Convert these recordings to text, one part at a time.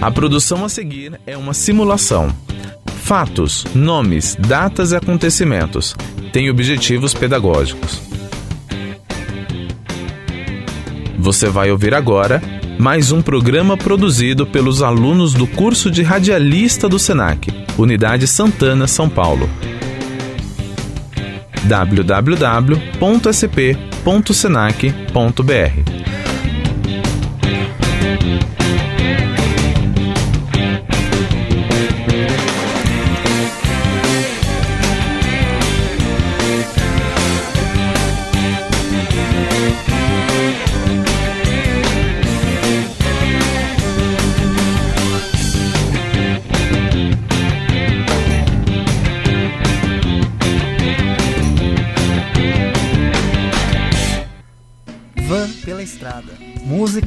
A produção a seguir é uma simulação. Fatos, nomes, datas e acontecimentos têm objetivos pedagógicos. Você vai ouvir agora mais um programa produzido pelos alunos do curso de radialista do SENAC, Unidade Santana, São Paulo. www.sp.senac.br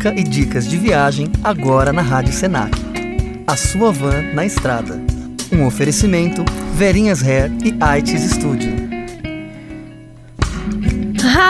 música e dicas de viagem agora na Rádio Senac. A sua van na estrada. Um oferecimento Verinhas Hair e AIDS Studio.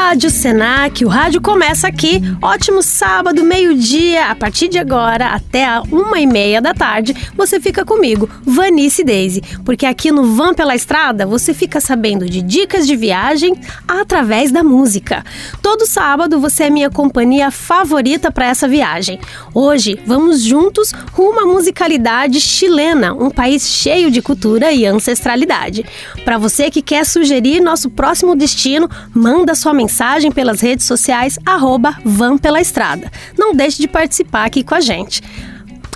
Rádio Senac, o rádio começa aqui. Ótimo sábado, meio-dia. A partir de agora, até a uma e meia da tarde, você fica comigo, Vanice Daisy. Porque aqui no Van pela Estrada, você fica sabendo de dicas de viagem através da música. Todo sábado, você é minha companhia favorita para essa viagem. Hoje, vamos juntos rumo à musicalidade chilena, um país cheio de cultura e ancestralidade. Para você que quer sugerir nosso próximo destino, manda sua mensagem pelas redes sociais, arroba Van Pela Estrada. Não deixe de participar aqui com a gente.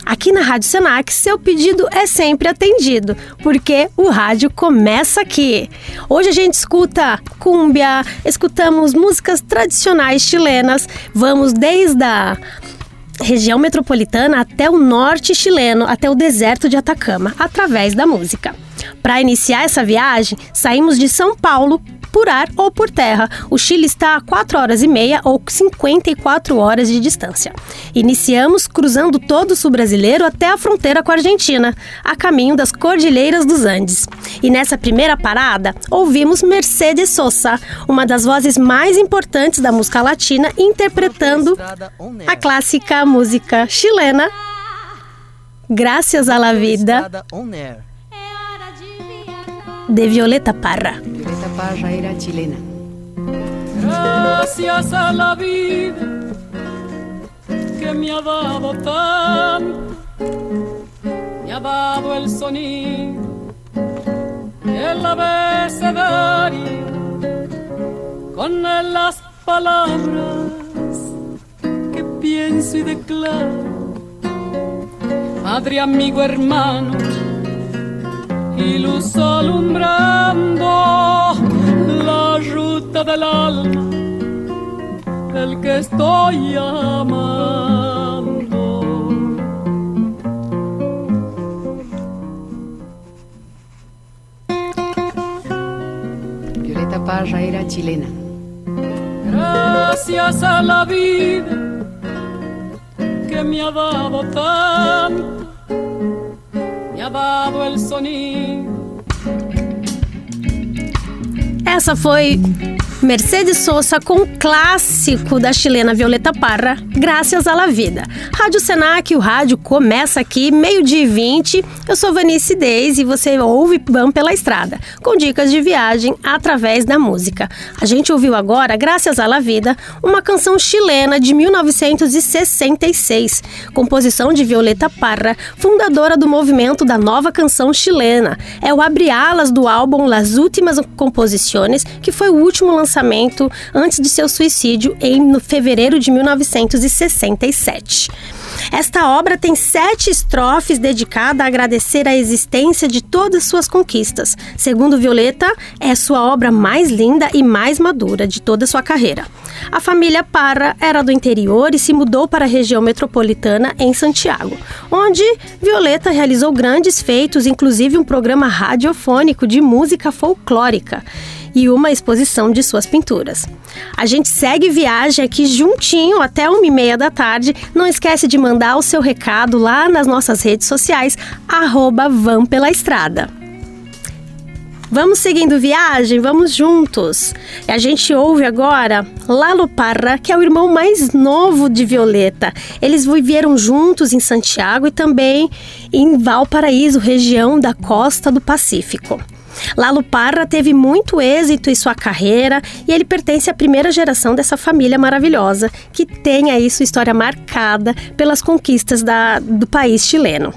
Aqui na Rádio Senac, seu pedido é sempre atendido, porque o rádio começa aqui. Hoje a gente escuta cúmbia, escutamos músicas tradicionais chilenas, vamos desde a região metropolitana até o norte chileno, até o deserto de Atacama, através da música. Para iniciar essa viagem, saímos de São Paulo por ar ou por terra. O Chile está a 4 horas e meia ou 54 horas de distância. Iniciamos cruzando todo o sul brasileiro até a fronteira com a Argentina, a caminho das Cordilheiras dos Andes. E nessa primeira parada, ouvimos Mercedes Sosa, uma das vozes mais importantes da música latina, interpretando a clássica música chilena Gracias a la Vida de Violeta Parra. Violeta Parra era chilena. Gracias a la vida que me ha dado tanto, me ha dado el sonido el abecedario con las palabras que pienso y declaro. Madre, amigo, hermano y luz alumbrando la ruta del alma el que estoy amando. Violeta Parra era chilena. Gracias a la vida que me ha dado tanto dado el sonido. Essa foi Mercedes Sosa com o clássico da chilena Violeta Parra, Graças à la Vida. Rádio Senac, o rádio começa aqui, meio-dia e 20. Eu sou Vanice Deis e você ouve Vão pela Estrada, com dicas de viagem através da música. A gente ouviu agora, Graças à la Vida, uma canção chilena de 1966, composição de Violeta Parra, fundadora do movimento da nova canção chilena. É o abre-alas do álbum Las Últimas Composições, que foi o último lançamento antes de seu suicídio em fevereiro de 1967. Esta obra tem sete estrofes dedicadas a agradecer a existência de todas suas conquistas. Segundo Violeta, é sua obra mais linda e mais madura de toda sua carreira. A família Parra era do interior e se mudou para a região metropolitana em Santiago, onde Violeta realizou grandes feitos, inclusive um programa radiofônico de música folclórica e uma exposição de suas pinturas. A gente segue viagem aqui juntinho até uma e meia da tarde. Não esquece de mandar o seu recado lá nas nossas redes sociais, arroba Pela Estrada. Vamos seguindo viagem, vamos juntos. A gente ouve agora Lalo Parra, que é o irmão mais novo de Violeta. Eles viveram juntos em Santiago e também em Valparaíso, região da costa do Pacífico. Lalo Parra teve muito êxito em sua carreira e ele pertence à primeira geração dessa família maravilhosa que tem aí sua história marcada pelas conquistas da, do país chileno.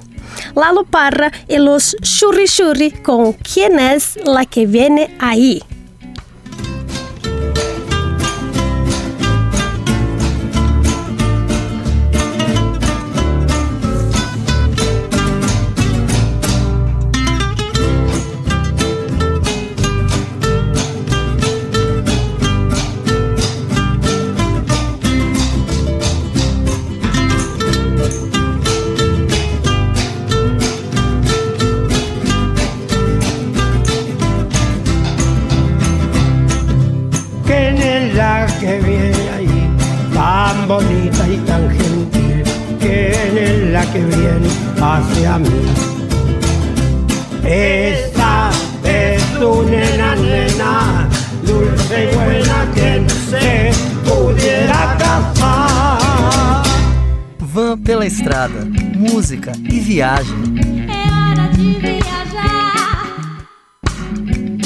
Lalo Parra e los Churri Churri con ¿Quién es la que viene ahí? Música e viagem.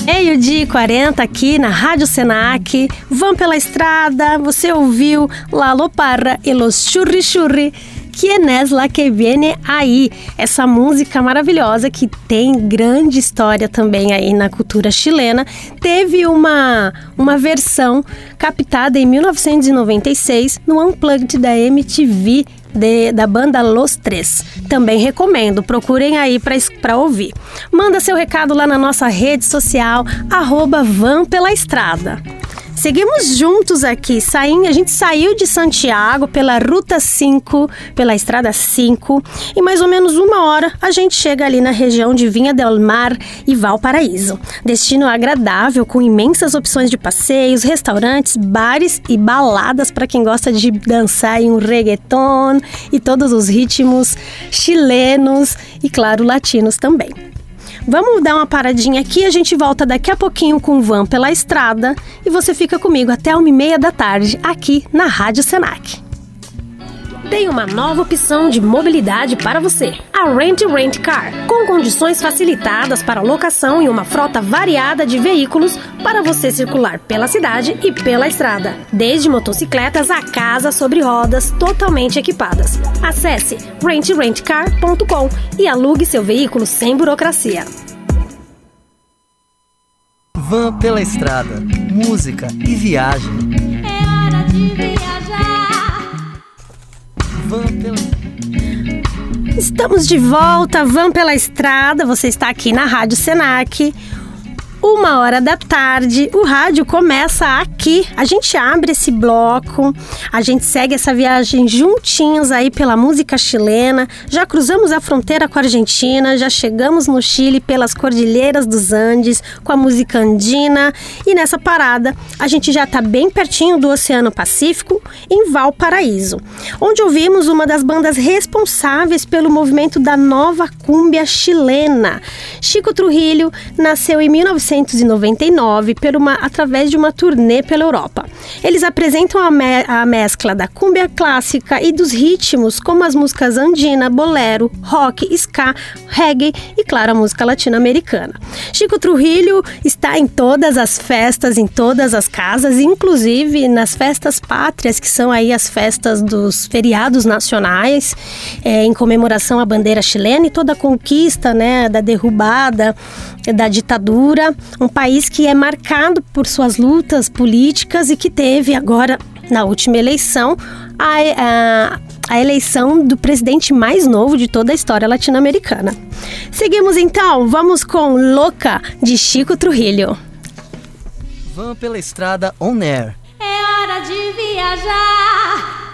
Meio-dia e 40 aqui na Rádio Senac. Vão pela estrada, você ouviu Lalo Parra e los Churri Churri. Quien es la que viene aí? Essa música maravilhosa que tem grande história também aí na cultura chilena, teve uma, uma versão captada em 1996 no Unplugged da MTV de- da banda Los Três. Também recomendo, procurem aí para ouvir. Manda seu recado lá na nossa rede social, arroba Van Pela Estrada. Seguimos juntos aqui, saindo, a gente saiu de Santiago pela Ruta 5, pela Estrada 5, e mais ou menos uma hora a gente chega ali na região de Vinha del Mar e Valparaíso. Destino agradável, com imensas opções de passeios, restaurantes, bares e baladas para quem gosta de dançar em um reggaeton e todos os ritmos chilenos e, claro, latinos também. Vamos dar uma paradinha aqui, a gente volta daqui a pouquinho com o Van pela estrada e você fica comigo até uma e meia da tarde aqui na Rádio Senac. Tem uma nova opção de mobilidade para você. A Rent Rent Car, com condições facilitadas para locação e uma frota variada de veículos para você circular pela cidade e pela estrada, desde motocicletas a casas sobre rodas totalmente equipadas. Acesse rentrentcar.com e alugue seu veículo sem burocracia. Van pela estrada, música e viagem. Van pela Estamos de volta, vamos pela estrada. Você está aqui na Rádio Senac. Uma hora da tarde, o rádio começa aqui. A gente abre esse bloco, a gente segue essa viagem juntinhos aí pela música chilena. Já cruzamos a fronteira com a Argentina, já chegamos no Chile pelas Cordilheiras dos Andes com a música andina. E nessa parada, a gente já está bem pertinho do Oceano Pacífico, em Valparaíso, onde ouvimos uma das bandas responsáveis pelo movimento da nova cúmbia chilena. Chico Trujillo nasceu em 1999 por uma, através de uma turnê pela Europa. Eles apresentam a, me- a mescla da cúmbia clássica e dos ritmos, como as músicas andina, bolero, rock, ska, reggae e, claro, a música latino-americana. Chico Trujillo está em todas as festas, em todas as casas, inclusive nas festas pátrias, que são aí as festas dos feriados nacionais, é, em comemoração à bandeira chilena e toda a conquista né, da derrubada da ditadura, um país que é marcado por suas lutas políticas e que teve agora, na última eleição, a, a, a eleição do presidente mais novo de toda a história latino-americana. Seguimos então, vamos com Louca, de Chico Trujillo. Van pela estrada on air. É hora de viajar.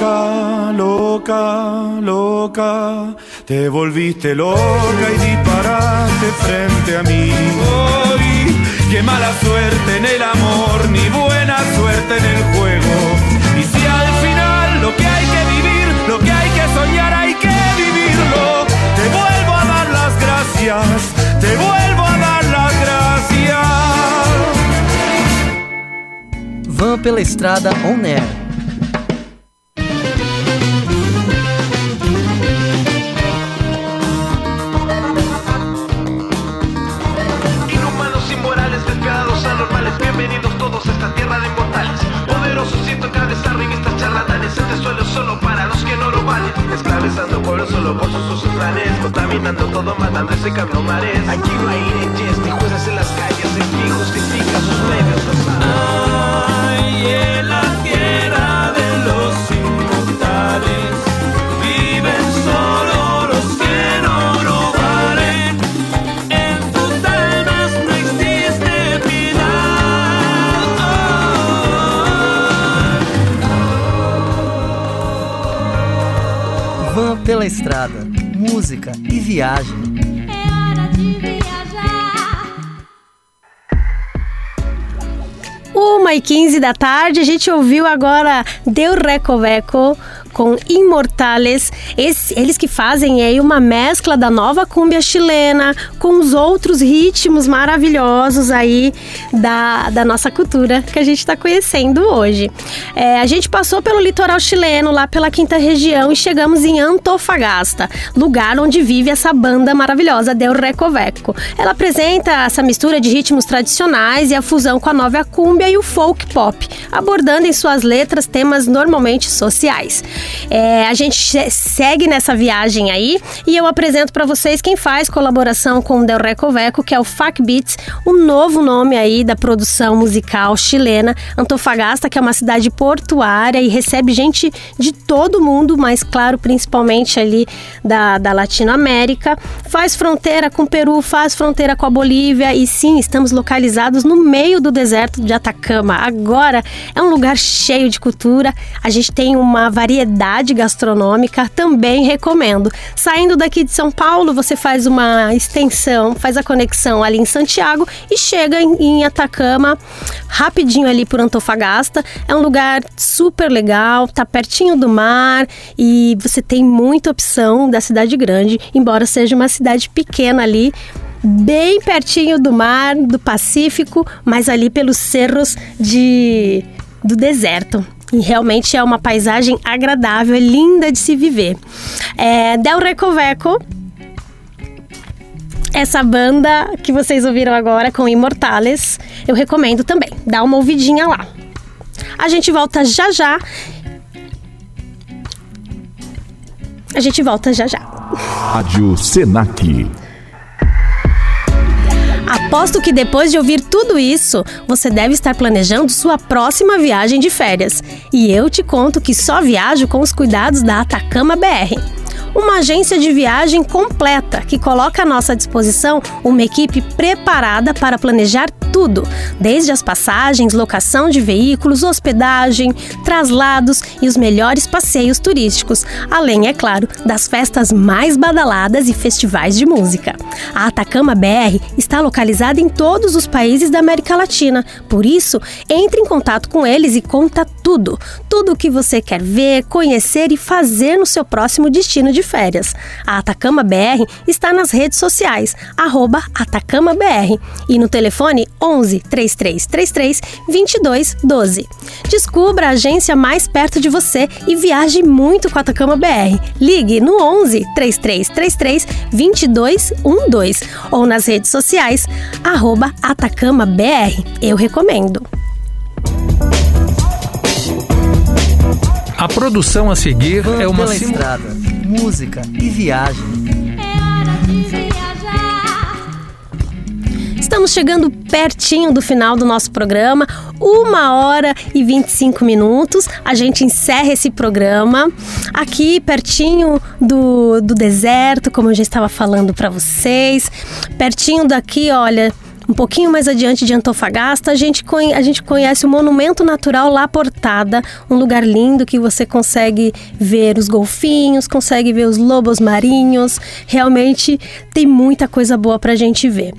Loca, loca, loca, Te volviste loca y disparaste frente a mí. Hoy, qué mala suerte en el amor, ni buena suerte en el juego. Y si al final lo que hay que vivir, lo que hay que soñar, hay que vivirlo. Te vuelvo a dar las gracias, te vuelvo a dar las gracias. Van pela estrada on air. De inmortales. Poderosos siento cabeza revistas charlatanes, este suelo solo para los que no lo valen. Esclavizando pueblos solo por sus planes, contaminando todo, matando y secando mares. Aquí no hay leyes ni jueces en las calles, el fin justifica sus medios. Ay, en la tierra de los inmortales viven solo pela estrada. Música e viagem. É hora de viajar. Uma e 15 da tarde, a gente ouviu agora Deu Recoveco com Imortales. Esse- eles que fazem aí uma mescla da nova cúmbia chilena com os outros ritmos maravilhosos aí da, da nossa cultura que a gente está conhecendo hoje. É, a gente passou pelo litoral chileno, lá pela quinta região, e chegamos em Antofagasta, lugar onde vive essa banda maravilhosa, Del Recoveco. Ela apresenta essa mistura de ritmos tradicionais e a fusão com a nova cúmbia e o folk pop, abordando em suas letras temas normalmente sociais. É, a gente segue nessa viagem aí e eu apresento para vocês quem faz colaboração com o Del Recoveco, que é o Fac Beats, o novo nome aí da produção musical chilena. Antofagasta, que é uma cidade portuária e recebe gente de todo mundo, mas claro, principalmente ali da, da Latinoamérica. Faz fronteira com o Peru, faz fronteira com a Bolívia e sim, estamos localizados no meio do deserto de Atacama. Agora é um lugar cheio de cultura, a gente tem uma variedade gastronômica, também recomendo. Saindo daqui de São Paulo, você faz uma extensão, faz a conexão ali em Santiago e chega em, em Atacama rapidinho ali por Antofagasta. É um lugar super legal, tá pertinho do mar e você tem muita opção da cidade grande, embora seja uma cidade pequena ali bem pertinho do mar, do Pacífico, mas ali pelos cerros de do deserto. E realmente é uma paisagem agradável, é linda de se viver. É, Del Recoveco, essa banda que vocês ouviram agora com Imortales, eu recomendo também. Dá uma ouvidinha lá. A gente volta já já. A gente volta já já. Rádio Senac. Aposto que depois de ouvir tudo isso, você deve estar planejando sua próxima viagem de férias. E eu te conto que só viajo com os cuidados da Atacama BR. Uma agência de viagem completa que coloca à nossa disposição uma equipe preparada para planejar tudo, desde as passagens, locação de veículos, hospedagem, traslados e os melhores passeios turísticos, além, é claro, das festas mais badaladas e festivais de música. A Atacama BR está localizada em todos os países da América Latina, por isso, entre em contato com eles e conta tudo, tudo o que você quer ver, conhecer e fazer no seu próximo destino de férias. A Atacama BR está nas redes sociais, AtacamaBR e no telefone 11 3333 2212. Descubra a agência mais perto de você e viaje muito com a Atacama BR. Ligue no 11 3333 2212 ou nas redes sociais, arroba AtacamaBR. Eu recomendo. A produção a seguir Van é uma pela simu- estrada. Música e viagem. É hora de viajar. Estamos chegando pertinho do final do nosso programa, uma hora e 25 minutos. A gente encerra esse programa aqui pertinho do, do deserto, como eu já estava falando para vocês. Pertinho daqui, olha, Um pouquinho mais adiante de Antofagasta, a gente, a gente conhece o Monumento Natural La Portada, um lugar lindo que você consegue ver os golfinhos, consegue ver os lobos marinhos. Realmente tem muita coisa boa pra gente ver.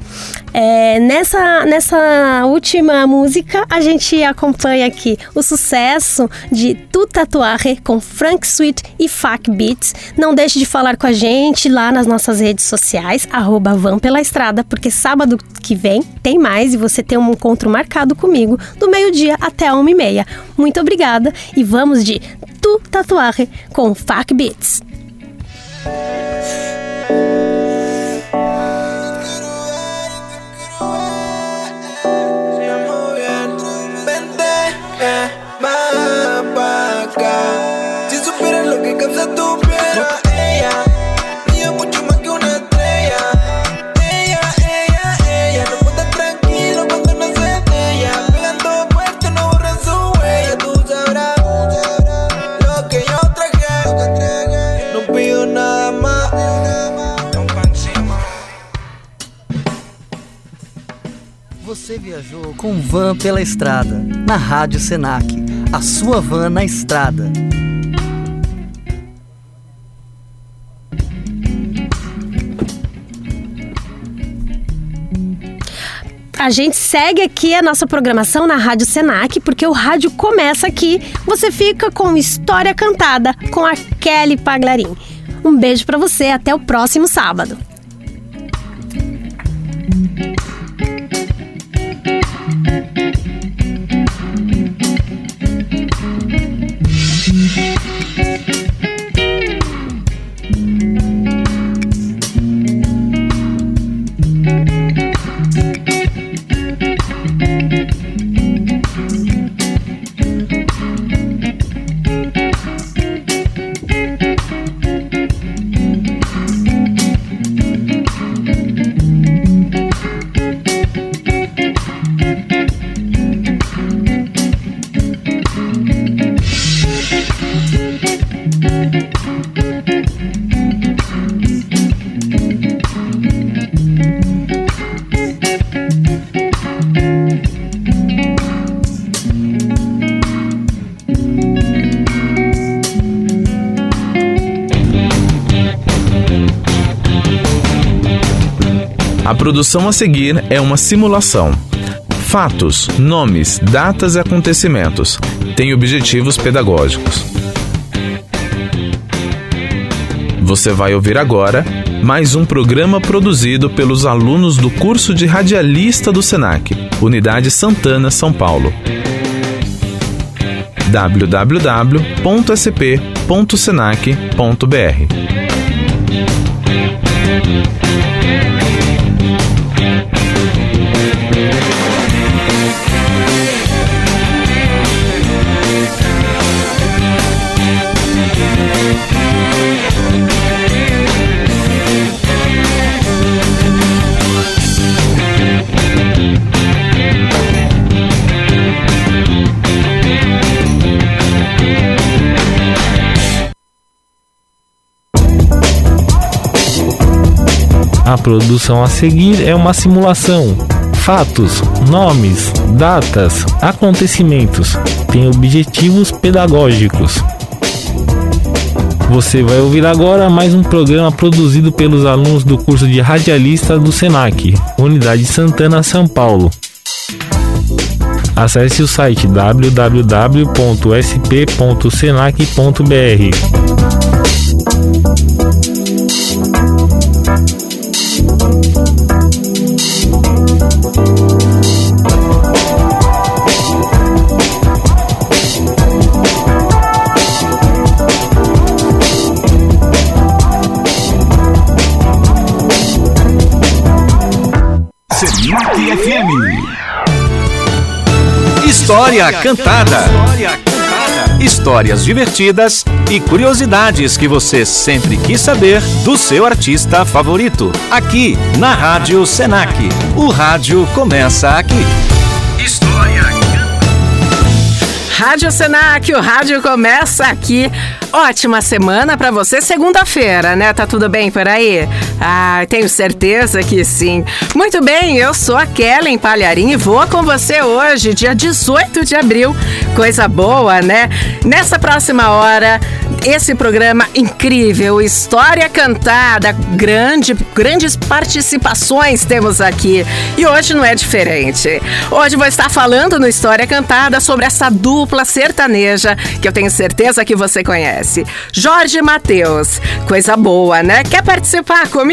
É, nessa, nessa última música, a gente acompanha aqui o sucesso de Tu Tatuaje com Frank Sweet e Fac Beats. Não deixe de falar com a gente lá nas nossas redes sociais, arroba Van Pela Estrada, porque sábado que vem tem mais e você tem um encontro marcado comigo do meio-dia até a uma e meia. Muito obrigada e vamos de Tu Tatuaje com Fac Beats. Viajou com van pela estrada, na Rádio Senac. A sua van na estrada. A gente segue aqui a nossa programação na Rádio Senac, porque o rádio começa aqui. Você fica com História Cantada com a Kelly Paglarim. Um beijo pra você, até o próximo sábado. Produção a seguir é uma simulação. Fatos, nomes, datas e acontecimentos têm objetivos pedagógicos. Você vai ouvir agora mais um programa produzido pelos alunos do curso de radialista do SENAC, Unidade Santana, São Paulo. www.sp.senac.br A produção a seguir é uma simulação. Fatos, nomes, datas, acontecimentos têm objetivos pedagógicos. Você vai ouvir agora mais um programa produzido pelos alunos do curso de radialista do SENAC, Unidade Santana, São Paulo. Acesse o site www.sp.senac.br. História Cantada. Histórias divertidas e curiosidades que você sempre quis saber do seu artista favorito. Aqui na Rádio Senac. O rádio começa aqui. História Rádio Senac, o rádio começa aqui. Ótima semana para você, segunda-feira, né? Tá tudo bem por aí? Ah, tenho certeza que sim. Muito bem, eu sou a Kellen Palharim e vou com você hoje, dia 18 de abril. Coisa boa, né? Nessa próxima hora, esse programa incrível, história cantada, grande, grandes participações temos aqui. E hoje não é diferente. Hoje vou estar falando no História Cantada sobre essa dupla sertaneja que eu tenho certeza que você conhece. Jorge Matheus. Coisa boa, né? Quer participar comigo?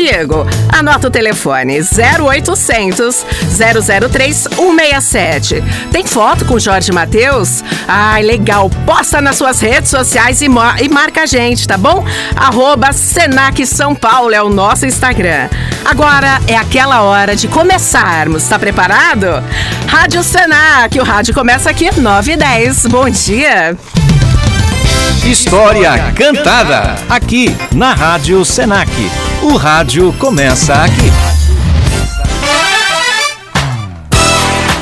Anota o telefone 0800 003 167. Tem foto com Jorge Matheus? Ai, legal. Posta nas suas redes sociais e, e marca a gente, tá bom? Arroba Senac São Paulo é o nosso Instagram. Agora é aquela hora de começarmos. Tá preparado? Rádio Senac, o rádio começa aqui 9 e 10. Bom dia. História Cantada, aqui na Rádio Senac. O rádio começa aqui.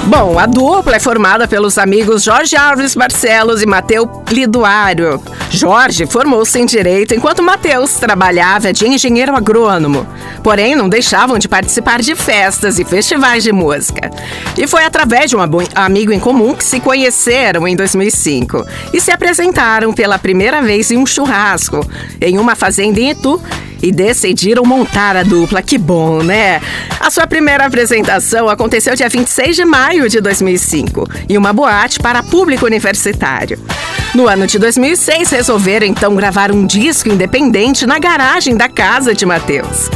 Bom, a dupla é formada pelos amigos Jorge Alves Barcelos e Mateu Liduário. Jorge formou-se em Direito enquanto Mateus trabalhava de engenheiro agrônomo. Porém, não deixavam de participar de festas e festivais de música. E foi através de um amigo em comum que se conheceram em 2005 e se apresentaram pela primeira vez em um churrasco em uma fazenda em Itu e decidiram montar a dupla. Que bom, né? A sua primeira apresentação aconteceu dia 26 de maio de 2005 em uma boate para público universitário. No ano de 2006, resolveram então gravar um disco independente na garagem da casa de Matheus.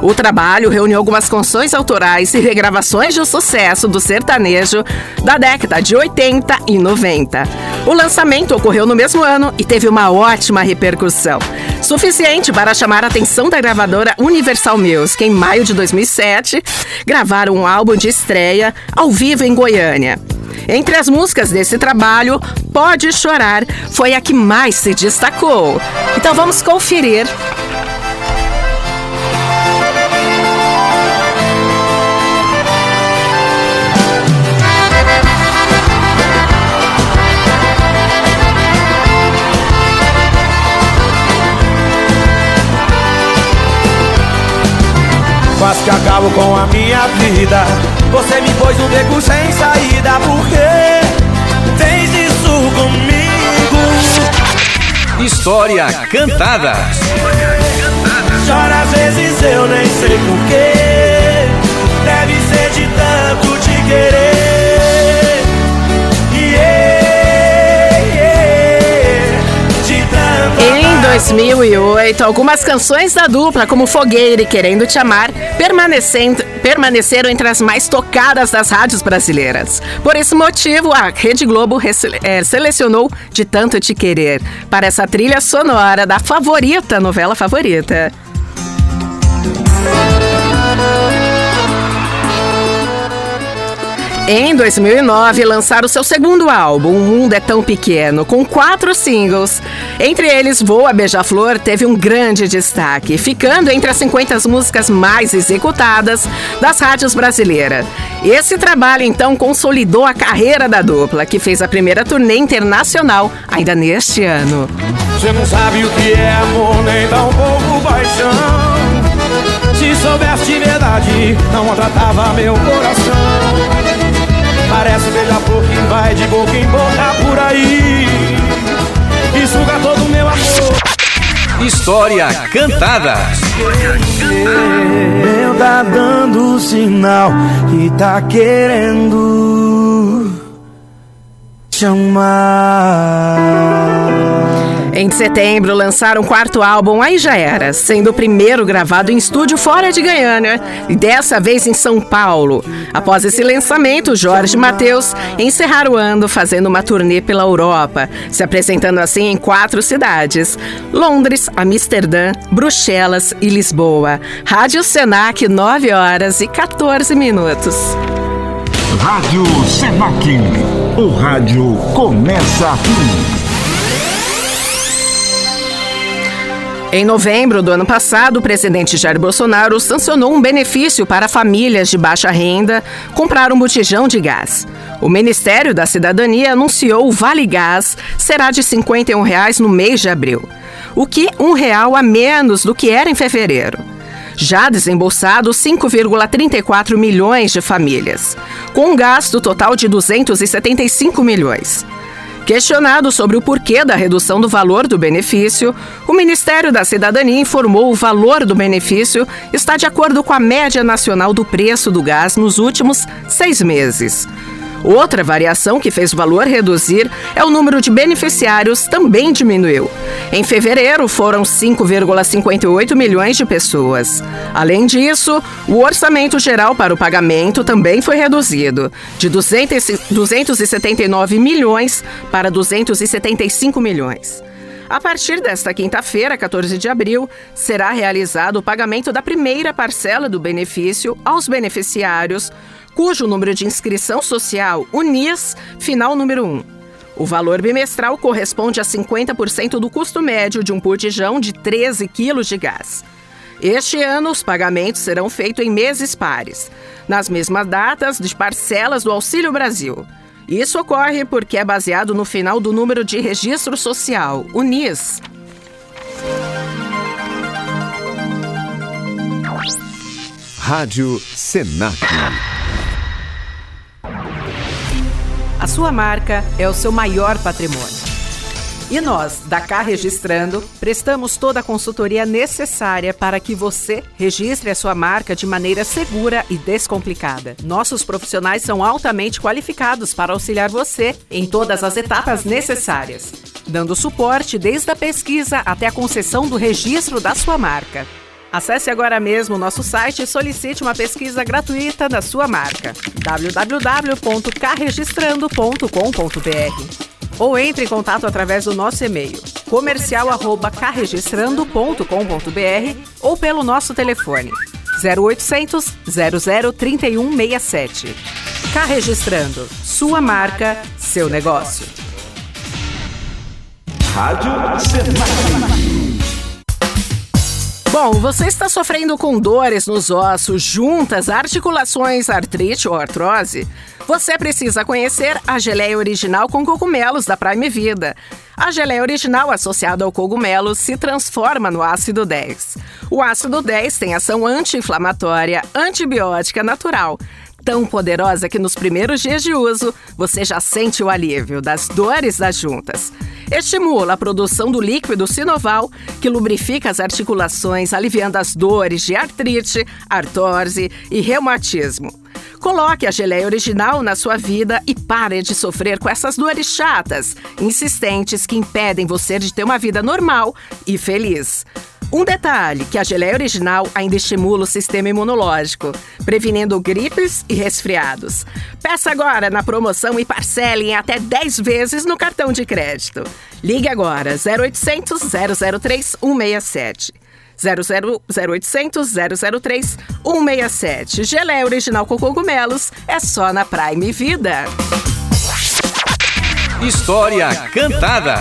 O trabalho reuniu algumas canções autorais e regravações de sucesso do sertanejo da década de 80 e 90. O lançamento ocorreu no mesmo ano e teve uma ótima repercussão, suficiente para chamar a atenção da gravadora Universal Music. Em maio de 2007, gravaram um álbum de estreia ao vivo em Goiânia. Entre as músicas desse trabalho, Pode Chorar foi a que mais se destacou. Então vamos conferir Quase que acabo com a minha vida Você me pôs no beco sem saída Por que fez isso comigo? História Cantada. Chora às vezes eu nem sei porquê Deve ser de tanto te querer 2008, algumas canções da dupla, como Fogueira e Querendo Te Amar, permanecendo, permaneceram entre as mais tocadas das rádios brasileiras. Por esse motivo, a Rede Globo eh, selecionou De Tanto Te Querer para essa trilha sonora da favorita, novela favorita. Em 2009, lançaram seu segundo álbum, O Mundo é Tão Pequeno, com quatro singles. Entre eles, Voa Beija-Flor teve um grande destaque, ficando entre as 50 músicas mais executadas das rádios brasileiras. Esse trabalho, então, consolidou a carreira da dupla, que fez a primeira turnê internacional ainda neste ano. Você não sabe o que é amor, nem tão pouco paixão. Se soubesse de verdade, não maltratava meu coração. Parece beija-flor que vai de boca em boca por aí. E suga todo o meu amor. História Cantada. Meu tá dando sinal que tá querendo chamar. Em setembro, lançaram o quarto álbum Aí Já Era, sendo o primeiro gravado em estúdio fora de Goiânia, e dessa vez em São Paulo. Após esse lançamento, Jorge e Matheus encerraram o ano fazendo uma turnê pela Europa, se apresentando assim em quatro cidades: Londres, Amsterdã, Bruxelas e Lisboa. Rádio Senac, 9 horas e 14 minutos. Rádio Senac. O rádio começa aqui. Em novembro do ano passado, o presidente Jair Bolsonaro sancionou um benefício para famílias de baixa renda comprar um botijão de gás. O Ministério da Cidadania anunciou o Vale Gás será de 51 reais no mês de abril, o que um real a menos do que era em fevereiro. Já desembolsado 5,34 milhões de famílias, com um gasto total de 275 milhões. Questionado sobre o porquê da redução do valor do benefício, o Ministério da Cidadania informou o valor do benefício está de acordo com a média nacional do preço do gás nos últimos seis meses. Outra variação que fez o valor reduzir é o número de beneficiários também diminuiu. Em fevereiro foram 5,58 milhões de pessoas. Além disso, o orçamento geral para o pagamento também foi reduzido, de 200 279 milhões para 275 milhões. A partir desta quinta-feira, 14 de abril, será realizado o pagamento da primeira parcela do benefício aos beneficiários cujo número de inscrição social, UNIS, final número 1. O valor bimestral corresponde a 50% do custo médio de um botijão de 13 quilos de gás. Este ano, os pagamentos serão feitos em meses pares, nas mesmas datas de parcelas do Auxílio Brasil. Isso ocorre porque é baseado no final do número de registro social, UNIS. Rádio Senac. A sua marca é o seu maior patrimônio. E nós, da Cá Registrando, prestamos toda a consultoria necessária para que você registre a sua marca de maneira segura e descomplicada. Nossos profissionais são altamente qualificados para auxiliar você em todas as etapas necessárias, dando suporte desde a pesquisa até a concessão do registro da sua marca. Acesse agora mesmo nosso site e solicite uma pesquisa gratuita da sua marca. www.carregistrando.com.br ou entre em contato através do nosso e-mail comercial@carregistrando.com.br ou pelo nosso telefone 0800 00 3167. Carregistrando, sua marca, seu negócio. Rádio Senac. Bom, você está sofrendo com dores nos ossos, juntas, articulações, artrite ou artrose? Você precisa conhecer a geleia original com cogumelos da Prime Vida. A geleia original associada ao cogumelo se transforma no ácido 10. O ácido 10 tem ação anti-inflamatória, antibiótica natural tão poderosa que nos primeiros dias de uso você já sente o alívio das dores das juntas. Estimula a produção do líquido sinoval, que lubrifica as articulações, aliviando as dores de artrite, artrose e reumatismo. Coloque a geleia original na sua vida e pare de sofrer com essas dores chatas, insistentes que impedem você de ter uma vida normal e feliz. Um detalhe, que a geleia original ainda estimula o sistema imunológico, prevenindo gripes e resfriados. Peça agora na promoção e parcele em até 10 vezes no cartão de crédito. Ligue agora 0800 003 167. 00 0800 003 167. Geleia original com cogumelos é só na Prime Vida. História Cantada.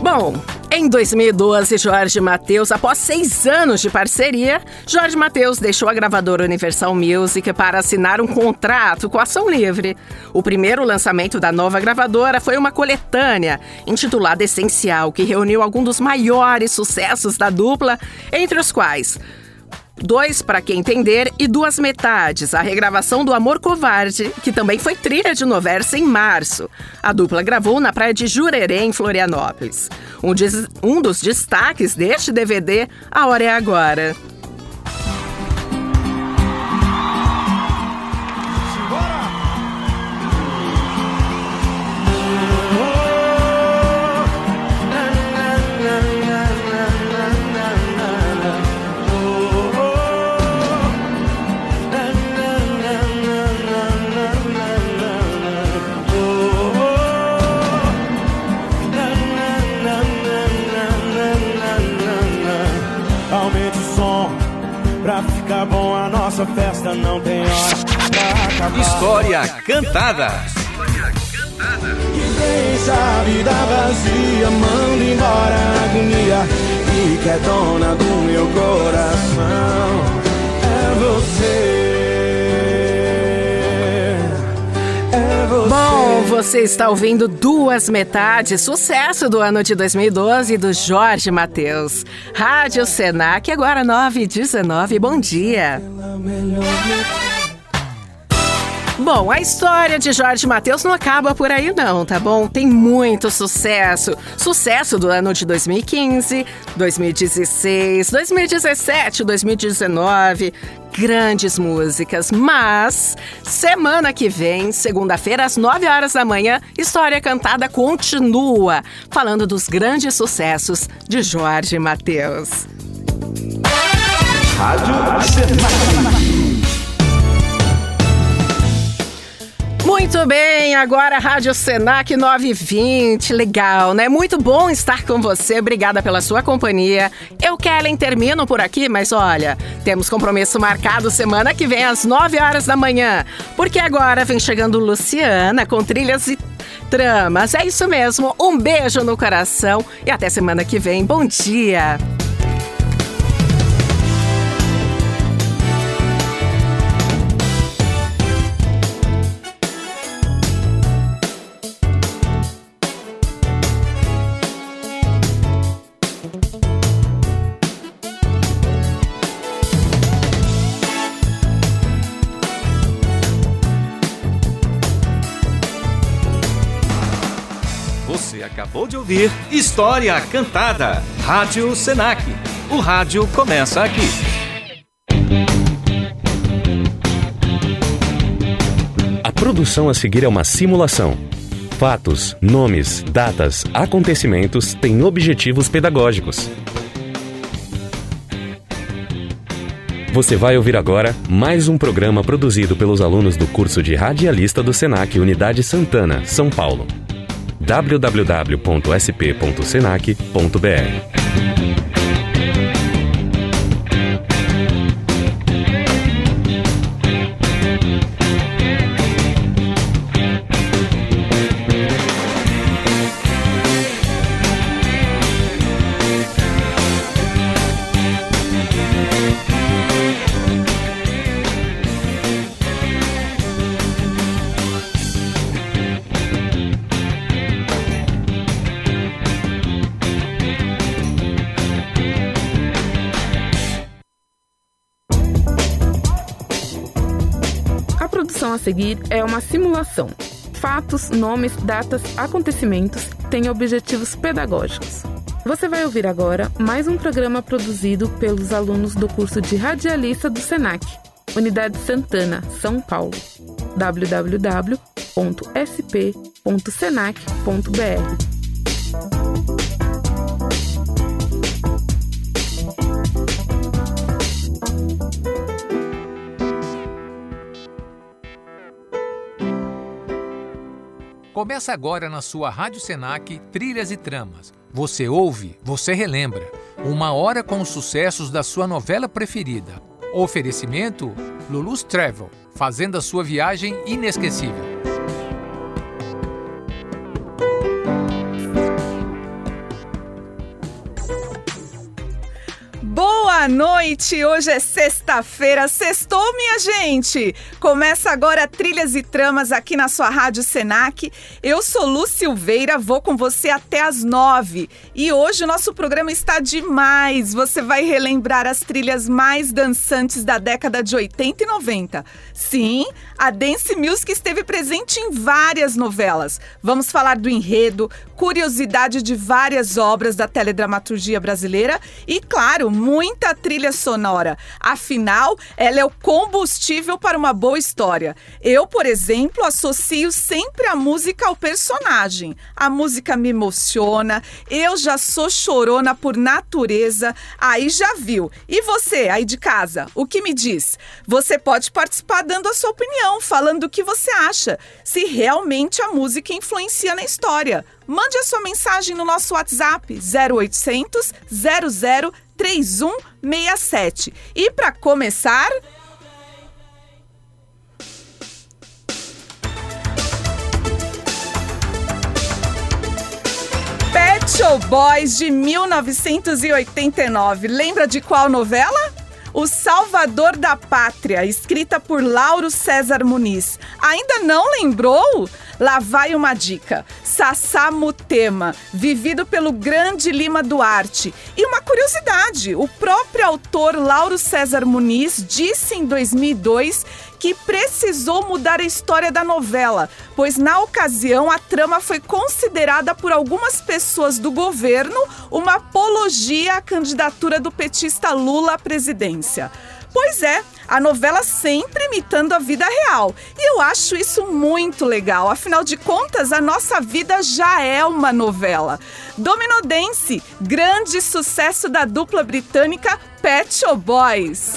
Bom, em 2012, Jorge Mateus, após seis anos de parceria, Jorge Mateus deixou a gravadora Universal Music para assinar um contrato com a Ação Livre. O primeiro lançamento da nova gravadora foi uma coletânea intitulada Essencial, que reuniu alguns dos maiores sucessos da dupla, entre os quais Dois para quem entender e duas metades, a regravação do Amor Covarde, que também foi trilha de Noversa em março. A dupla gravou na praia de Jurerê, em Florianópolis. Um, des- um dos destaques deste DVD, A Hora é Agora. Nossa festa não tem hora pra acabar. História Cantada. Que deixa a vida vazia, manda embora a agonia e que é dona do meu coração. É você. Você está ouvindo Duas Metades, sucesso do ano de 2012 do Jorge Matheus. Rádio Senac, agora 9 e 19 bom dia. Bom, a história de Jorge Matheus não acaba por aí não, tá bom? Tem muito sucesso. Sucesso do ano de 2015, 2016, 2017, 2019. Grandes músicas, mas semana que vem, segunda-feira, às 9 horas da manhã, História Cantada continua, falando dos grandes sucessos de Jorge Matheus. Rádio Senac. Muito bem, agora Rádio Senac 920, legal, né? Muito bom estar com você, obrigada pela sua companhia. Eu, Kellen, termino por aqui, mas olha, temos compromisso marcado semana que vem às 9 horas da manhã, porque agora vem chegando Luciana com trilhas e tramas. É isso mesmo, um beijo no coração e até semana que vem. Bom dia! Ouvir História Cantada. Rádio Senac. O rádio começa aqui. A produção a seguir é uma simulação. Fatos, nomes, datas, acontecimentos têm objetivos pedagógicos. Você vai ouvir agora mais um programa produzido pelos alunos do curso de Radialista do Senac Unidade Santana, São Paulo. www.sp.senac.br a seguir é uma simulação. Fatos, nomes, datas, acontecimentos têm objetivos pedagógicos. Você vai ouvir agora mais um programa produzido pelos alunos do curso de Radialista do SENAC, Unidade Santana, São Paulo. www.sp.senac.br Começa agora na sua Rádio Senac Trilhas e Tramas. Você ouve, você relembra. Uma hora com os sucessos da sua novela preferida. Oferecimento Lulus Travel, fazendo a sua viagem inesquecível. Noite! Hoje é sexta-feira, sextou, minha gente! Começa agora Trilhas e Tramas aqui na sua Rádio Senac. Eu sou Lu Silveira, vou com você até as nove. E hoje o nosso programa está demais! Você vai relembrar as trilhas mais dançantes da década de 80 e 90. Sim, a Dance Music esteve presente em várias novelas. Vamos falar do enredo, curiosidade de várias obras da teledramaturgia brasileira e, claro, muita trilha sonora. Afinal, ela é o combustível para uma boa história. Eu, por exemplo, associo sempre a música ao personagem. A música me emociona, eu já sou chorona por natureza, aí já viu. E você, aí de casa, o que me diz? Você pode participar dando a sua opinião, falando o que você acha, se realmente a música influencia na história. Mande a sua mensagem no nosso WhatsApp 0800 00 3167. E para começar, Pet Show Boys de 1989. Lembra de qual novela? O Salvador da Pátria, escrita por Lauro César Muniz. Ainda não lembrou? Lá vai uma dica. Sassá Mutema, vivido pelo grande Lima Duarte. E uma curiosidade, o próprio autor Lauro César Muniz disse em 2002 que precisou mudar a história da novela, pois na ocasião a trama foi considerada por algumas pessoas do governo uma apologia à candidatura do petista Lula à presidência. Pois é, a novela sempre imitando a vida real. E eu acho isso muito legal. Afinal de contas, a nossa vida já é uma novela. Domino Dance, grande sucesso da dupla britânica Pet Shop Boys.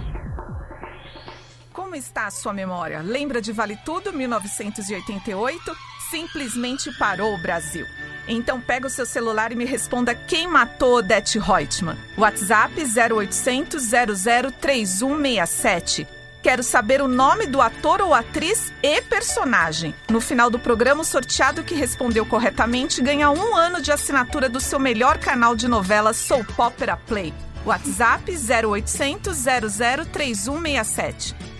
Como está a sua memória? Lembra de Vale Tudo, 1988? Simplesmente parou o Brasil. Então pega o seu celular e me responda quem matou Odete Reutemann. WhatsApp 0800 003167. Quero saber o nome do ator ou atriz e personagem. No final do programa, o sorteado que respondeu corretamente ganha um ano de assinatura do seu melhor canal de novelas Soap Opera Play. WhatsApp 0800 003167.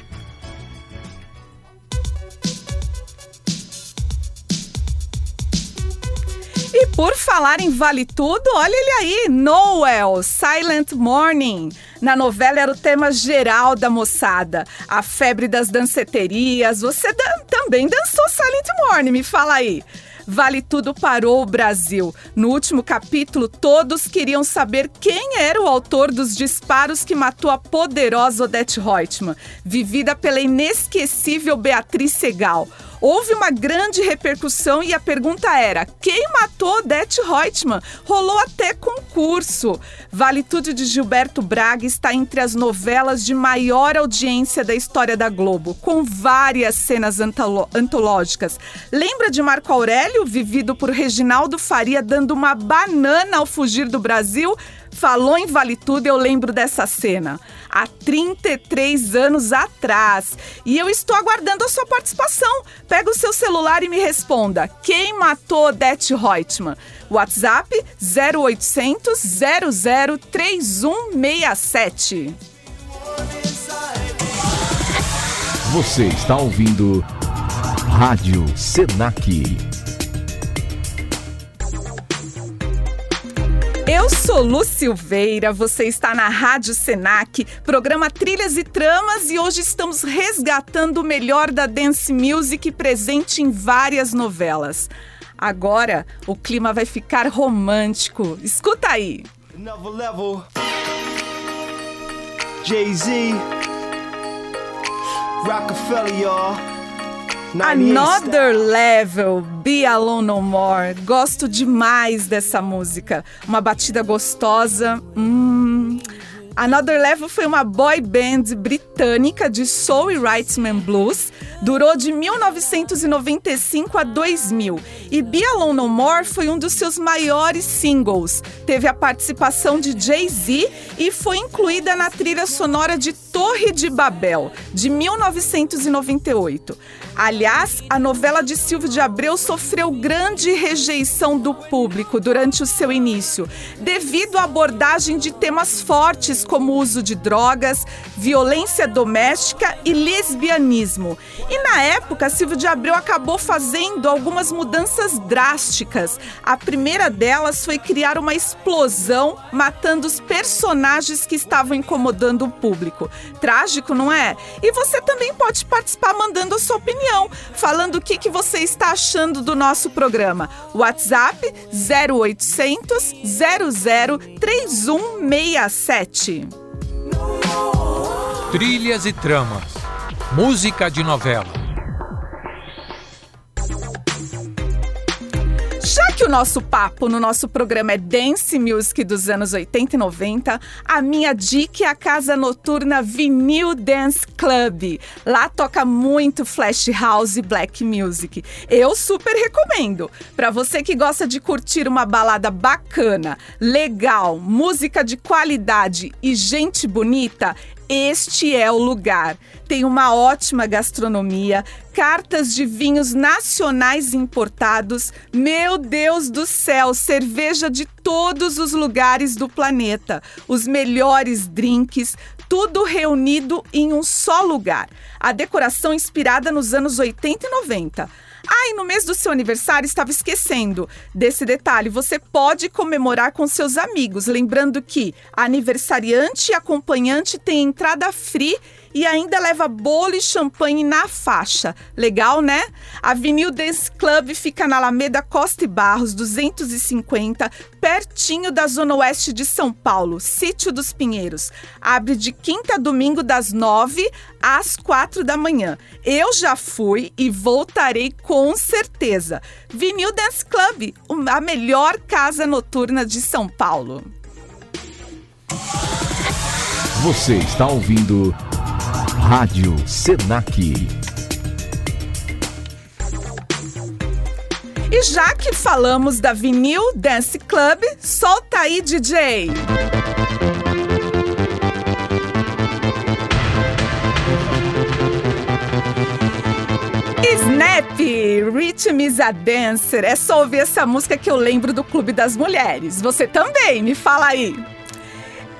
E por falar em Vale Tudo, olha ele aí, Noel, Silent Morning. Na novela era o tema geral da moçada, a febre das danceterias. Você dan também dançou Silent Morning, me fala aí. Vale Tudo parou o Brasil. No último capítulo, todos queriam saber quem era o autor dos disparos que matou a poderosa Odete Reutemann, vivida pela inesquecível Beatriz Segal. Houve uma grande repercussão e a pergunta era: quem matou Odete Reutemann? Rolou até concurso. Vale Tudo de Gilberto Braga está entre as novelas de maior audiência da história da Globo, com várias cenas antológicas. Lembra de Marco Aurélio, vivido por Reginaldo Faria, dando uma banana ao fugir do Brasil? Falou em Vale Tudo, eu lembro dessa cena. Há 33 anos atrás. E eu estou aguardando a sua participação. Pega o seu celular e me responda. Quem matou Odete Reutemann? WhatsApp 0800 003167. Você está ouvindo Rádio Senac. Eu sou Lu Silveira, você está na Rádio Senac, programa Trilhas e Tramas e hoje estamos resgatando o melhor da dance music presente em várias novelas. Agora o clima vai ficar romântico. Escuta aí. Another level. Jay-Z. Rockefeller, y'all. 98 Another Level, Be Alone No More. Gosto demais dessa música. Uma batida gostosa. Hum. Another Level foi uma boy band britânica de soul e rhythm blues. Durou de 1995 a 2000. E Be Alone No More foi um dos seus maiores singles. Teve a participação de Jay-Z e foi incluída na trilha sonora de Torre de Babel, de 1998. Aliás, a novela de Silvio de Abreu sofreu grande rejeição do público durante o seu início, devido à abordagem de temas fortes como o uso de drogas, violência doméstica e lesbianismo. E na época, Silvio de Abreu acabou fazendo algumas mudanças drásticas. A primeira delas foi criar uma explosão matando os personagens que estavam incomodando o público. Trágico, não é? E você também pode participar mandando a sua opinião, falando o que, que você está achando do nosso programa. WhatsApp 0800 00 3167. Trilhas e tramas. Música de novela. Que o nosso papo no nosso programa é Dance Music dos anos 80 e 90, a minha dica é a casa noturna Vinil Dance Club. Lá toca muito Flash House e Black Music. Eu super recomendo. Para você que gosta de curtir uma balada bacana, legal, música de qualidade e gente bonita, este é o lugar. Tem uma ótima gastronomia, cartas de vinhos nacionais importados. Meu Deus do céu, cerveja de todos os lugares do planeta. Os melhores drinks, tudo reunido em um só lugar. A decoração inspirada nos anos 80 e 90. Ah, e no mês do seu aniversário estava esquecendo desse detalhe. Você pode comemorar com seus amigos, lembrando que aniversariante e acompanhante tem entrada free e ainda leva bolo e champanhe na faixa. Legal, né? A Vinil Dance Club fica na Alameda Costa e Barros, 250, pertinho da zona oeste de São Paulo, Sítio dos Pinheiros. Abre de quinta a domingo das 9 às 4 da manhã. Eu já fui e voltarei com certeza. Vinil Dance Club, a melhor casa noturna de São Paulo. Você está ouvindo Rádio Senac. E já que falamos da Vinil Dance Club, solta aí, DJ! Snap, Rhythm is a Dancer. É só ouvir essa música que eu lembro do Clube das Mulheres. Você também, me fala aí.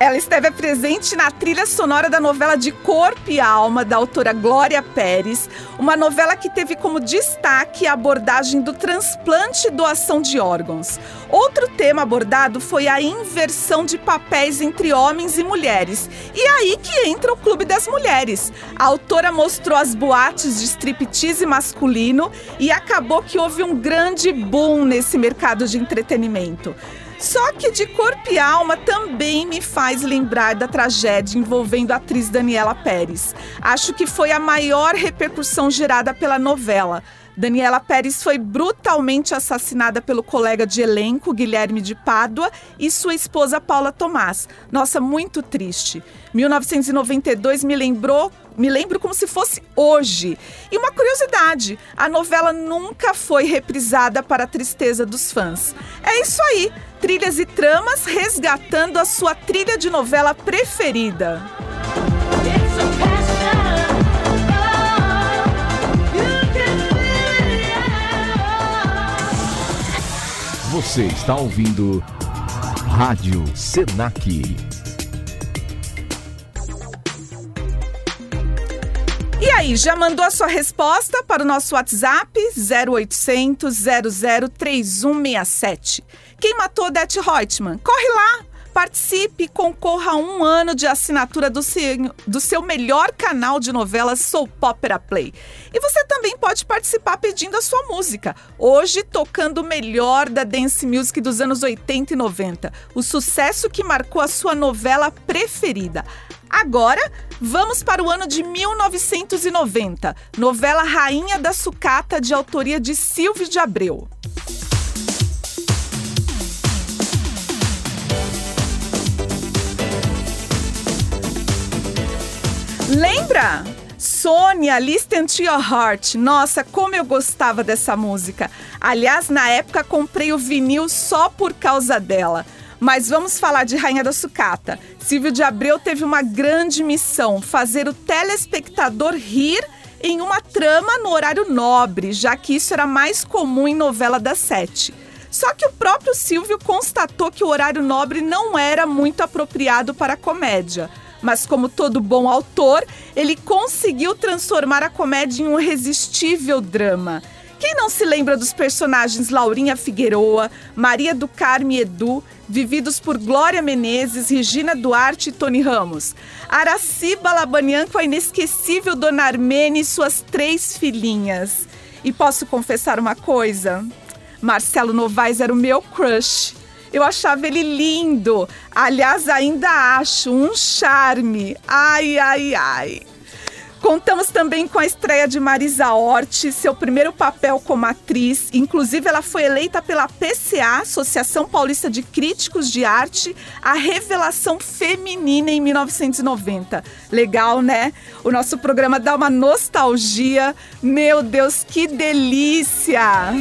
Ela esteve presente na trilha sonora da novela De Corpo e Alma, da autora Glória Pérez, uma novela que teve como destaque a abordagem do transplante e doação de órgãos. Outro tema abordado foi a inversão de papéis entre homens e mulheres. E aí que entra o Clube das Mulheres. A autora mostrou as boates de striptease masculino e acabou que houve um grande boom nesse mercado de entretenimento. Só que de corpo e alma também me faz lembrar da tragédia envolvendo a atriz Daniela Pérez. Acho que foi a maior repercussão gerada pela novela. Daniela Pérez foi brutalmente assassinada pelo colega de elenco Guilherme de Pádua e sua esposa Paula Tomás. Nossa, muito triste. 1992 me lembrou, me lembro como se fosse hoje. E uma curiosidade, a novela nunca foi reprisada para a tristeza dos fãs. É isso aí, trilhas e tramas resgatando a sua trilha de novela preferida. Você está ouvindo Rádio Senac. E aí, já mandou a sua resposta para o nosso WhatsApp 0800 003167. Quem matou Odete Reutemann? Corre lá! Participe e concorra a um ano de assinatura do seu, do seu melhor canal de novelas Soul Opera Play. E você também pode participar pedindo a sua música. Hoje, tocando o melhor da dance music dos anos 80 e 90. O sucesso que marcou a sua novela preferida. Agora, vamos para o ano de 1990. Novela Rainha da Sucata, de autoria de Silvio de Abreu. Lembra? Sônia, Listen to Your Heart. Nossa, como eu gostava dessa música. Aliás, na época comprei o vinil só por causa dela. Mas vamos falar de Rainha da Sucata. Silvio de Abreu teve uma grande missão: fazer o telespectador rir em uma trama no horário nobre, já que isso era mais comum em novela das sete. Só que o próprio Silvio constatou que o horário nobre não era muito apropriado para a comédia. Mas, como todo bom autor, ele conseguiu transformar a comédia em um irresistível drama. Quem não se lembra dos personagens Laurinha Figueroa, Maria do Carmo e Edu, vividos por Glória Menezes, Regina Duarte e Tony Ramos? Araciba Labanian com a inesquecível Dona Armene e suas três filhinhas. E posso confessar uma coisa? Marcelo Novaes era o meu crush. Eu achava ele lindo. Aliás, ainda acho um charme. Ai, ai, ai. Contamos também com a estreia de Marisa Hort, seu primeiro papel como atriz. Inclusive, ela foi eleita pela PCA, Associação Paulista de Críticos de Arte, a revelação feminina em 1990. Legal, né? O nosso programa dá uma nostalgia. Meu Deus, que delícia!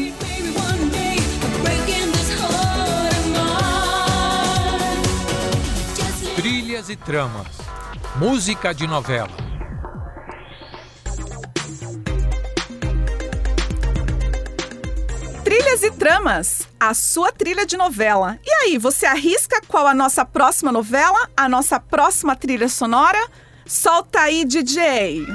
Trilhas e tramas. Música de novela. Trilhas e tramas, a sua trilha de novela. E aí, você arrisca qual a nossa próxima novela? A nossa próxima trilha sonora? Solta aí, DJ!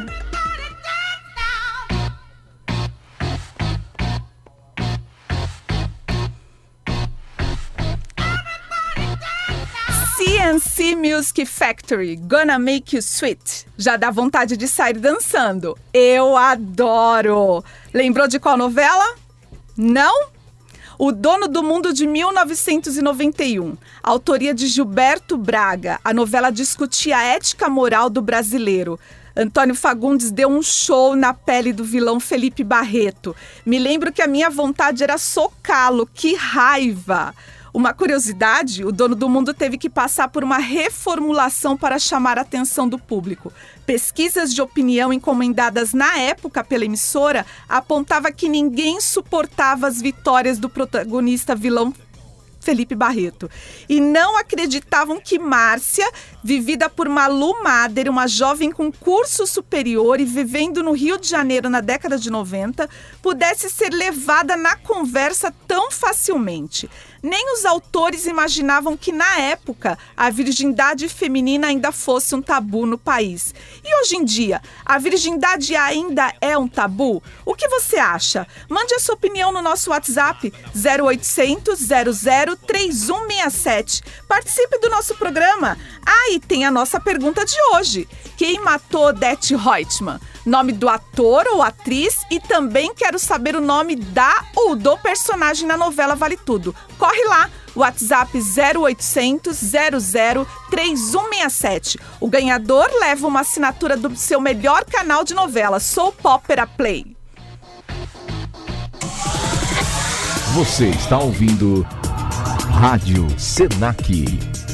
CNC Music Factory, Gonna Make You Sweet. Já dá vontade de sair dançando. Eu adoro! Lembrou de qual novela? Não? O Dono do Mundo de 1991. Autoria de Gilberto Braga. A novela discutia a ética moral do brasileiro. Antônio Fagundes deu um show na pele do vilão Felipe Barreto. Me lembro que a minha vontade era socá-lo. Que raiva! Uma curiosidade: o Dono do Mundo teve que passar por uma reformulação para chamar a atenção do público. Pesquisas de opinião encomendadas na época pela emissora apontava que ninguém suportava as vitórias do protagonista vilão Felipe Barreto. E não acreditavam que Márcia, vivida por Malu Mader, uma jovem com curso superior e vivendo no Rio de Janeiro na década de 90, pudesse ser levada na conversa tão facilmente. Nem os autores imaginavam que, na época, a virgindade feminina ainda fosse um tabu no país. E hoje em dia, a virgindade ainda é um tabu? O que você acha? Mande a sua opinião no nosso WhatsApp 0800 00 3167. Participe do nosso programa. Ah, e tem a nossa pergunta de hoje. Quem matou Odete Reutemann? Nome do ator ou atriz e também quero saber o nome da ou do personagem na novela Vale Tudo. Corre lá, WhatsApp 0800 00 3167. O ganhador leva uma assinatura do seu melhor canal de novela, Soap Opera Play. Você está ouvindo Rádio Senac.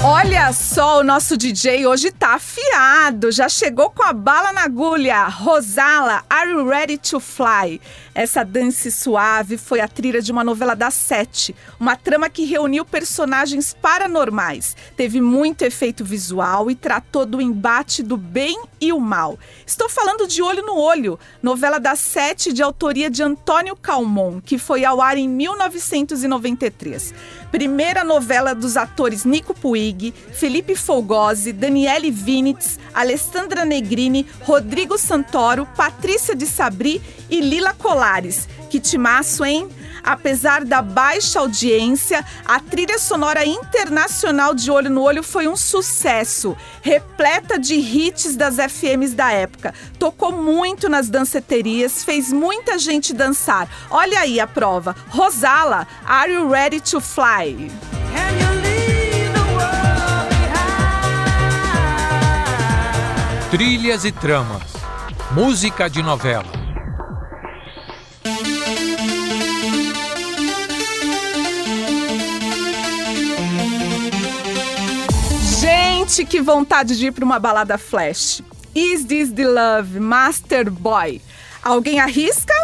Olha só, o nosso DJ hoje tá afiado, já chegou com a bala na agulha. Rosala, are you ready to fly? Essa dance suave foi a trilha de uma novela das sete, uma trama que reuniu personagens paranormais, teve muito efeito visual e tratou do embate do bem e o mal. Estou falando de Olho no Olho, novela das sete de autoria de Antônio Calmon, que foi ao ar em 1993. Primeira novela dos atores Nico Puig, Felipe Folgose, Daniele Vinitz, Alessandra Negrini, Rodrigo Santoro, Patrícia de Sabri e Lila Colares. Que timaço, hein? Apesar da baixa audiência, a trilha sonora internacional de Olho no Olho foi um sucesso, repleta de hits das FMs da época. Tocou muito nas danceterias, fez muita gente dançar. Olha aí a prova. Rosala, Are You Ready to Fly? Trilhas e tramas. Música de novela. Gente, que vontade de ir para uma balada flash. Is This the Love, Master Boy? Alguém arrisca?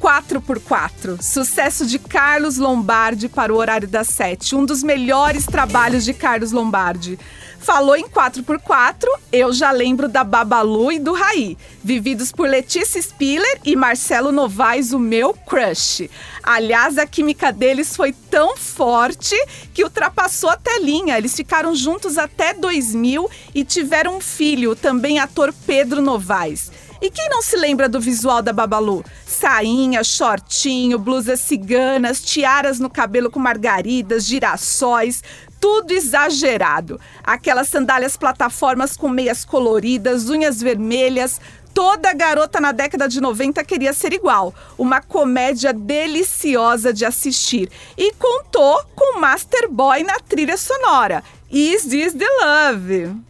4x4, sucesso de Carlos Lombardi para o horário das 7, um dos melhores trabalhos de Carlos Lombardi. Falou em 4x4, eu já lembro da Babalu e do Raí, vividos por Letícia Spiller e Marcelo Novaes, o meu crush. Aliás, a química deles foi tão forte que ultrapassou a telinha. Eles ficaram juntos até 2000 e tiveram um filho, também ator Pedro Novaes. E quem não se lembra do visual da Babalu? Sainha, shortinho, blusas ciganas, tiaras no cabelo com margaridas, girassóis. Tudo exagerado. Aquelas sandálias plataformas com meias coloridas, unhas vermelhas. Toda garota na década de 90 queria ser igual. Uma comédia deliciosa de assistir. E contou com Master Boy na trilha sonora. Is This the Love?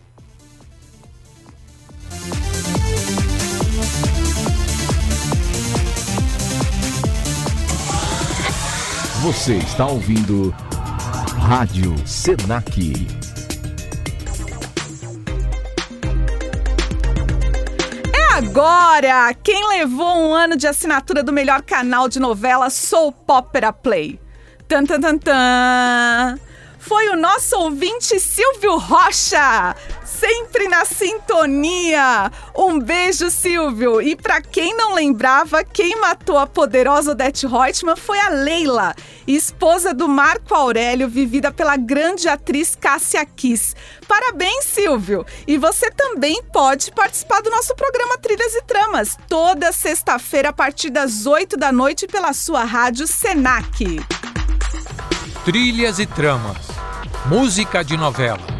Você está ouvindo Rádio Senac. É agora! Quem levou um ano de assinatura do melhor canal de novela Soap Opera Play? Tan, tan, tan, tan. Foi o nosso ouvinte Silvio Rocha! Sempre na sintonia! Um beijo, Silvio! E para quem não lembrava, quem matou a poderosa Odete Reutemann foi a Leila, esposa do Marco Aurélio, vivida pela grande atriz Cássia Kiss. Parabéns, Silvio! E você também pode participar do nosso programa Trilhas e Tramas, toda sexta-feira a partir das 8 da noite pela sua rádio Senac. Trilhas e tramas. Música de novela.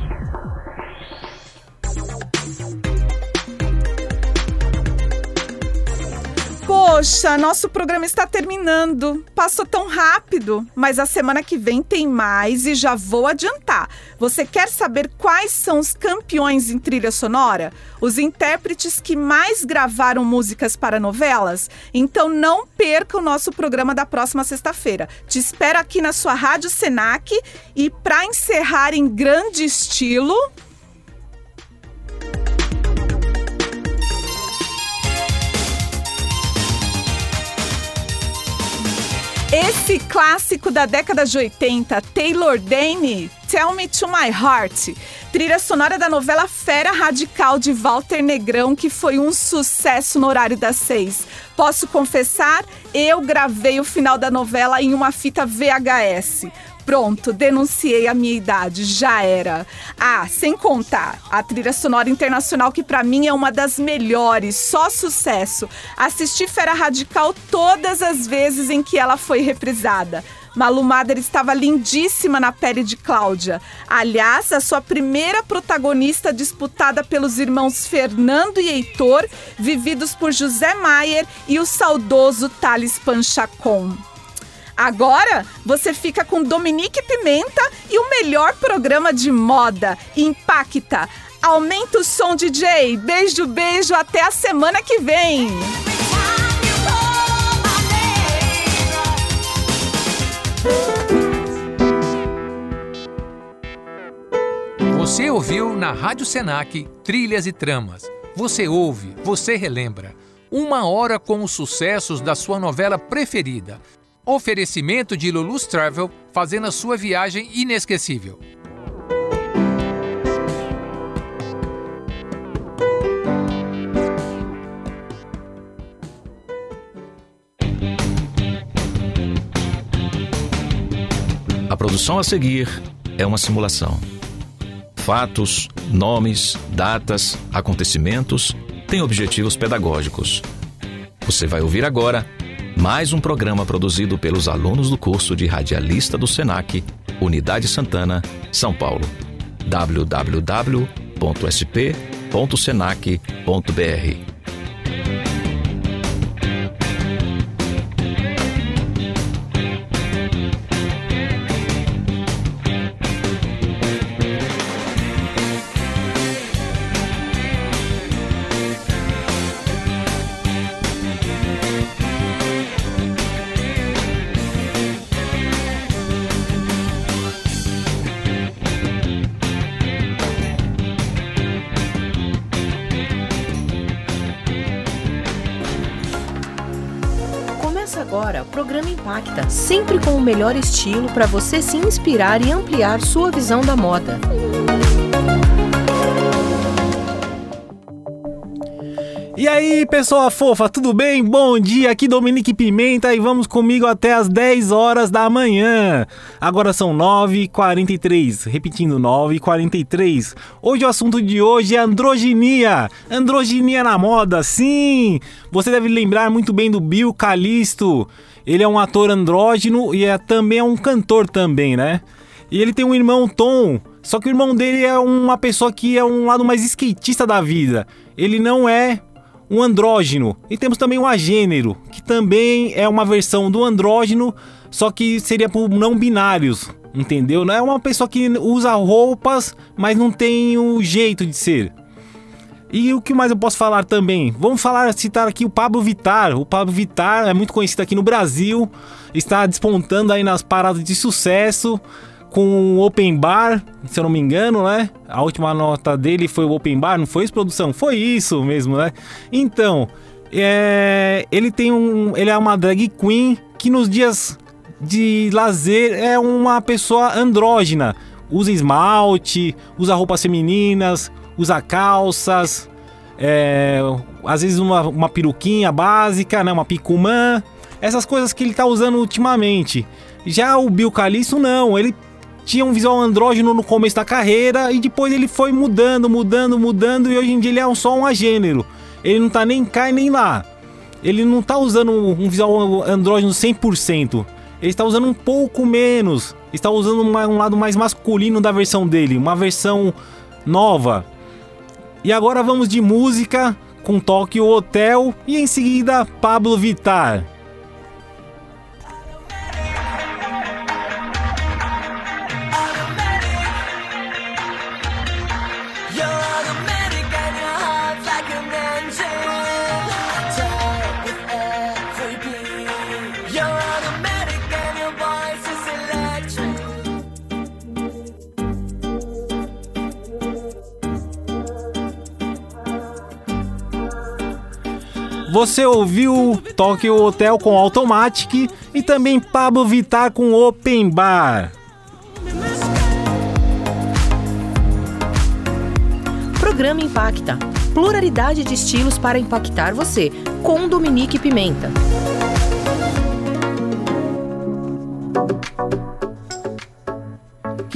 Poxa, nosso programa está terminando. Passou tão rápido, mas a semana que vem tem mais e já vou adiantar. Você quer saber quais são os campeões em trilha sonora? Os intérpretes que mais gravaram músicas para novelas? Então não perca o nosso programa da próxima sexta-feira. Te espero aqui na sua Rádio Senac e para encerrar em grande estilo, Esse clássico da década de 80, Taylor Dane, Tell Me to My Heart, trilha sonora da novela Fera Radical de Walter Negrão, que foi um sucesso no horário das seis. Posso confessar, eu gravei o final da novela em uma fita VHS. Pronto, denunciei a minha idade, já era. Ah, sem contar a trilha sonora internacional que pra mim é uma das melhores, só sucesso. Assisti Fera Radical todas as vezes em que ela foi reprisada. Malu Mader estava lindíssima na pele de Cláudia. Aliás, a sua primeira protagonista disputada pelos irmãos Fernando e Heitor, vividos por José Maier e o saudoso Thales Panchacon. Agora você fica com Dominique Pimenta e o melhor programa de moda, Impacta. Aumenta o som, DJ. Beijo, beijo. Até a semana que vem. Você ouviu na Rádio Senac Trilhas e Tramas. Você ouve, você relembra. Uma hora com os sucessos da sua novela preferida. Oferecimento de Lulus Travel, fazendo a sua viagem inesquecível. A produção a seguir é uma simulação. Fatos, nomes, datas, acontecimentos têm objetivos pedagógicos. Você vai ouvir agora mais um programa produzido pelos alunos do curso de radialista do SENAC, Unidade Santana, São Paulo. www.sp.senac.br sempre com o melhor estilo para você se inspirar e ampliar sua visão da moda. E aí, pessoa fofa, tudo bem? Bom dia, aqui Dominique Pimenta e vamos comigo até as 10 horas da manhã. Agora são 9h43, repetindo, 9h43. Hoje o assunto de hoje é androginia. Androginia na moda, sim! Você deve lembrar muito bem do Bill Calisto. Ele é um ator andrógeno e é também é um cantor também, né? E ele tem um irmão Tom, só que o irmão dele é uma pessoa que é um lado mais skatista da vida. Ele não é um andrógeno. E temos também um agênero, que também é uma versão do andrógeno, só que seria por não binários, entendeu? Não é uma pessoa que usa roupas, mas não tem o jeito de ser. E o que mais eu posso falar também? Vamos falar, citar aqui o Pablo Vittar. O Pablo Vittar é muito conhecido aqui no Brasil, está despontando aí nas paradas de sucesso com o Open Bar, se eu não me engano, né? A última nota dele foi o Open Bar, não foi isso, produção? Foi isso mesmo, né? Então, é, ele tem um, ele é uma drag queen que nos dias de lazer é uma pessoa andrógena, usa esmalte, usa roupas femininas, usa calças, é, às vezes uma, uma peruquinha básica, né, uma picumã, essas coisas que ele tá usando ultimamente. Já o Bill Calisto não, ele tinha um visual andrógeno no começo da carreira e depois ele foi mudando, mudando, mudando e hoje em dia ele é só um agênero. Ele não tá nem cá e nem lá. Ele não tá usando um visual andrógeno 100%. Ele está usando um pouco menos. Está usando um lado mais masculino da versão dele, uma versão nova. E agora vamos de música com Tokyo Hotel e em seguida Pablo Vittar. Você ouviu Tokyo Hotel com Automatic e também Pablo Vittar com Open Bar. Programa Impacta. Pluralidade de estilos para impactar você, com Dominique Pimenta.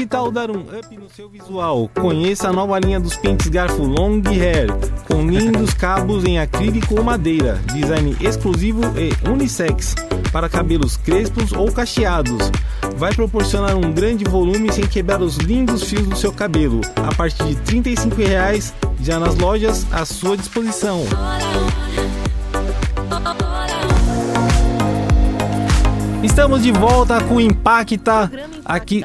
Que tal dar um up no seu visual? Conheça a nova linha dos pentes garfo Long Hair, com lindos cabos em acrílico ou madeira, design exclusivo e unissex, para cabelos crespos ou cacheados. Vai proporcionar um grande volume sem quebrar os lindos fios do seu cabelo, a partir de 35 reais, já nas lojas à sua disposição. Estamos de volta com o Impacta aqui.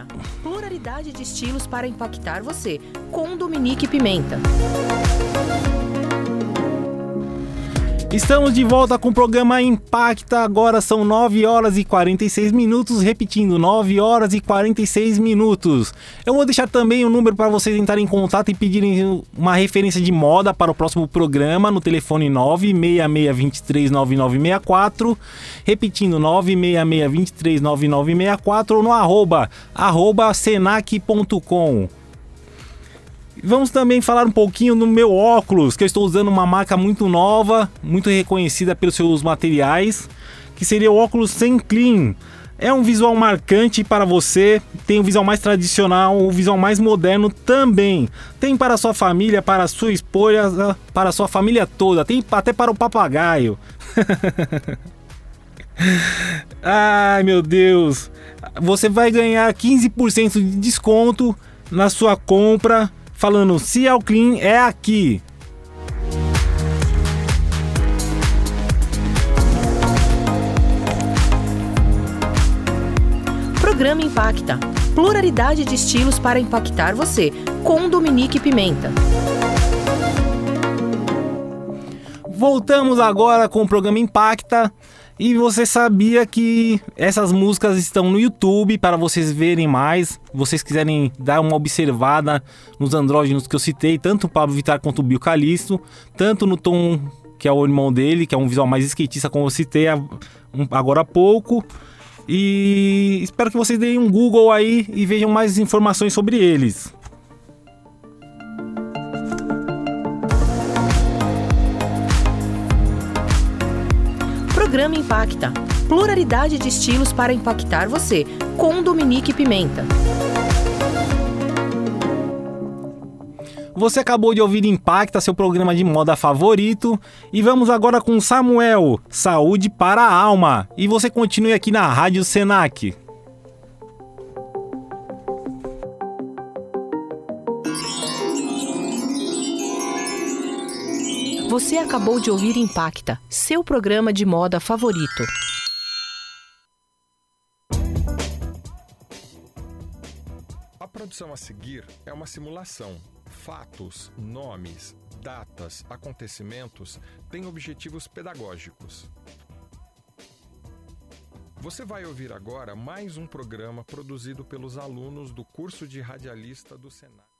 Pluralidade de estilos para impactar você, com Dominique Pimenta. Estamos de volta com o programa Impacta. Agora são 9 horas e 46 minutos. Repetindo, 9 horas e 46 minutos. Eu vou deixar também o número para vocês entrarem em contato e pedirem uma referência de moda para o próximo programa no telefone 966239964. Repetindo, 966239964 ou no arroba, arroba senac.com. Vamos também falar um pouquinho no meu óculos, que eu estou usando uma marca muito nova, muito reconhecida pelos seus materiais, que seria o óculos Sem Clean. É um visual marcante para você, tem um visual mais tradicional, um visual mais moderno também. Tem para sua família, para sua esposa, para sua família toda, tem até para o papagaio. Ai meu Deus! Você vai ganhar 15% de desconto na sua compra falando Cial Clean é aqui. Programa Impacta. Pluralidade de estilos para impactar você, com Dominique Pimenta. Voltamos agora com o programa Impacta. E você sabia que essas músicas estão no YouTube para vocês verem mais? Vocês quiserem dar uma observada nos andrógenos que eu citei, tanto o Pablo Vittar quanto o Bill Calisto, tanto no Tom, que é o irmão dele, que é um visual mais skatista, como eu citei agora há pouco. E espero que vocês deem um Google aí e vejam mais informações sobre eles. Programa Impacta. Pluralidade de estilos para impactar você, com Dominique Pimenta. Você acabou de ouvir Impacta, seu programa de moda favorito. E vamos agora com Samuel, Saúde para a Alma. E você continue aqui na Rádio Senac. Você acabou de ouvir Impacta, seu programa de moda favorito. A produção a seguir é uma simulação. Fatos, nomes, datas, acontecimentos têm objetivos pedagógicos. Você vai ouvir agora mais um programa produzido pelos alunos do curso de radialista do Senado.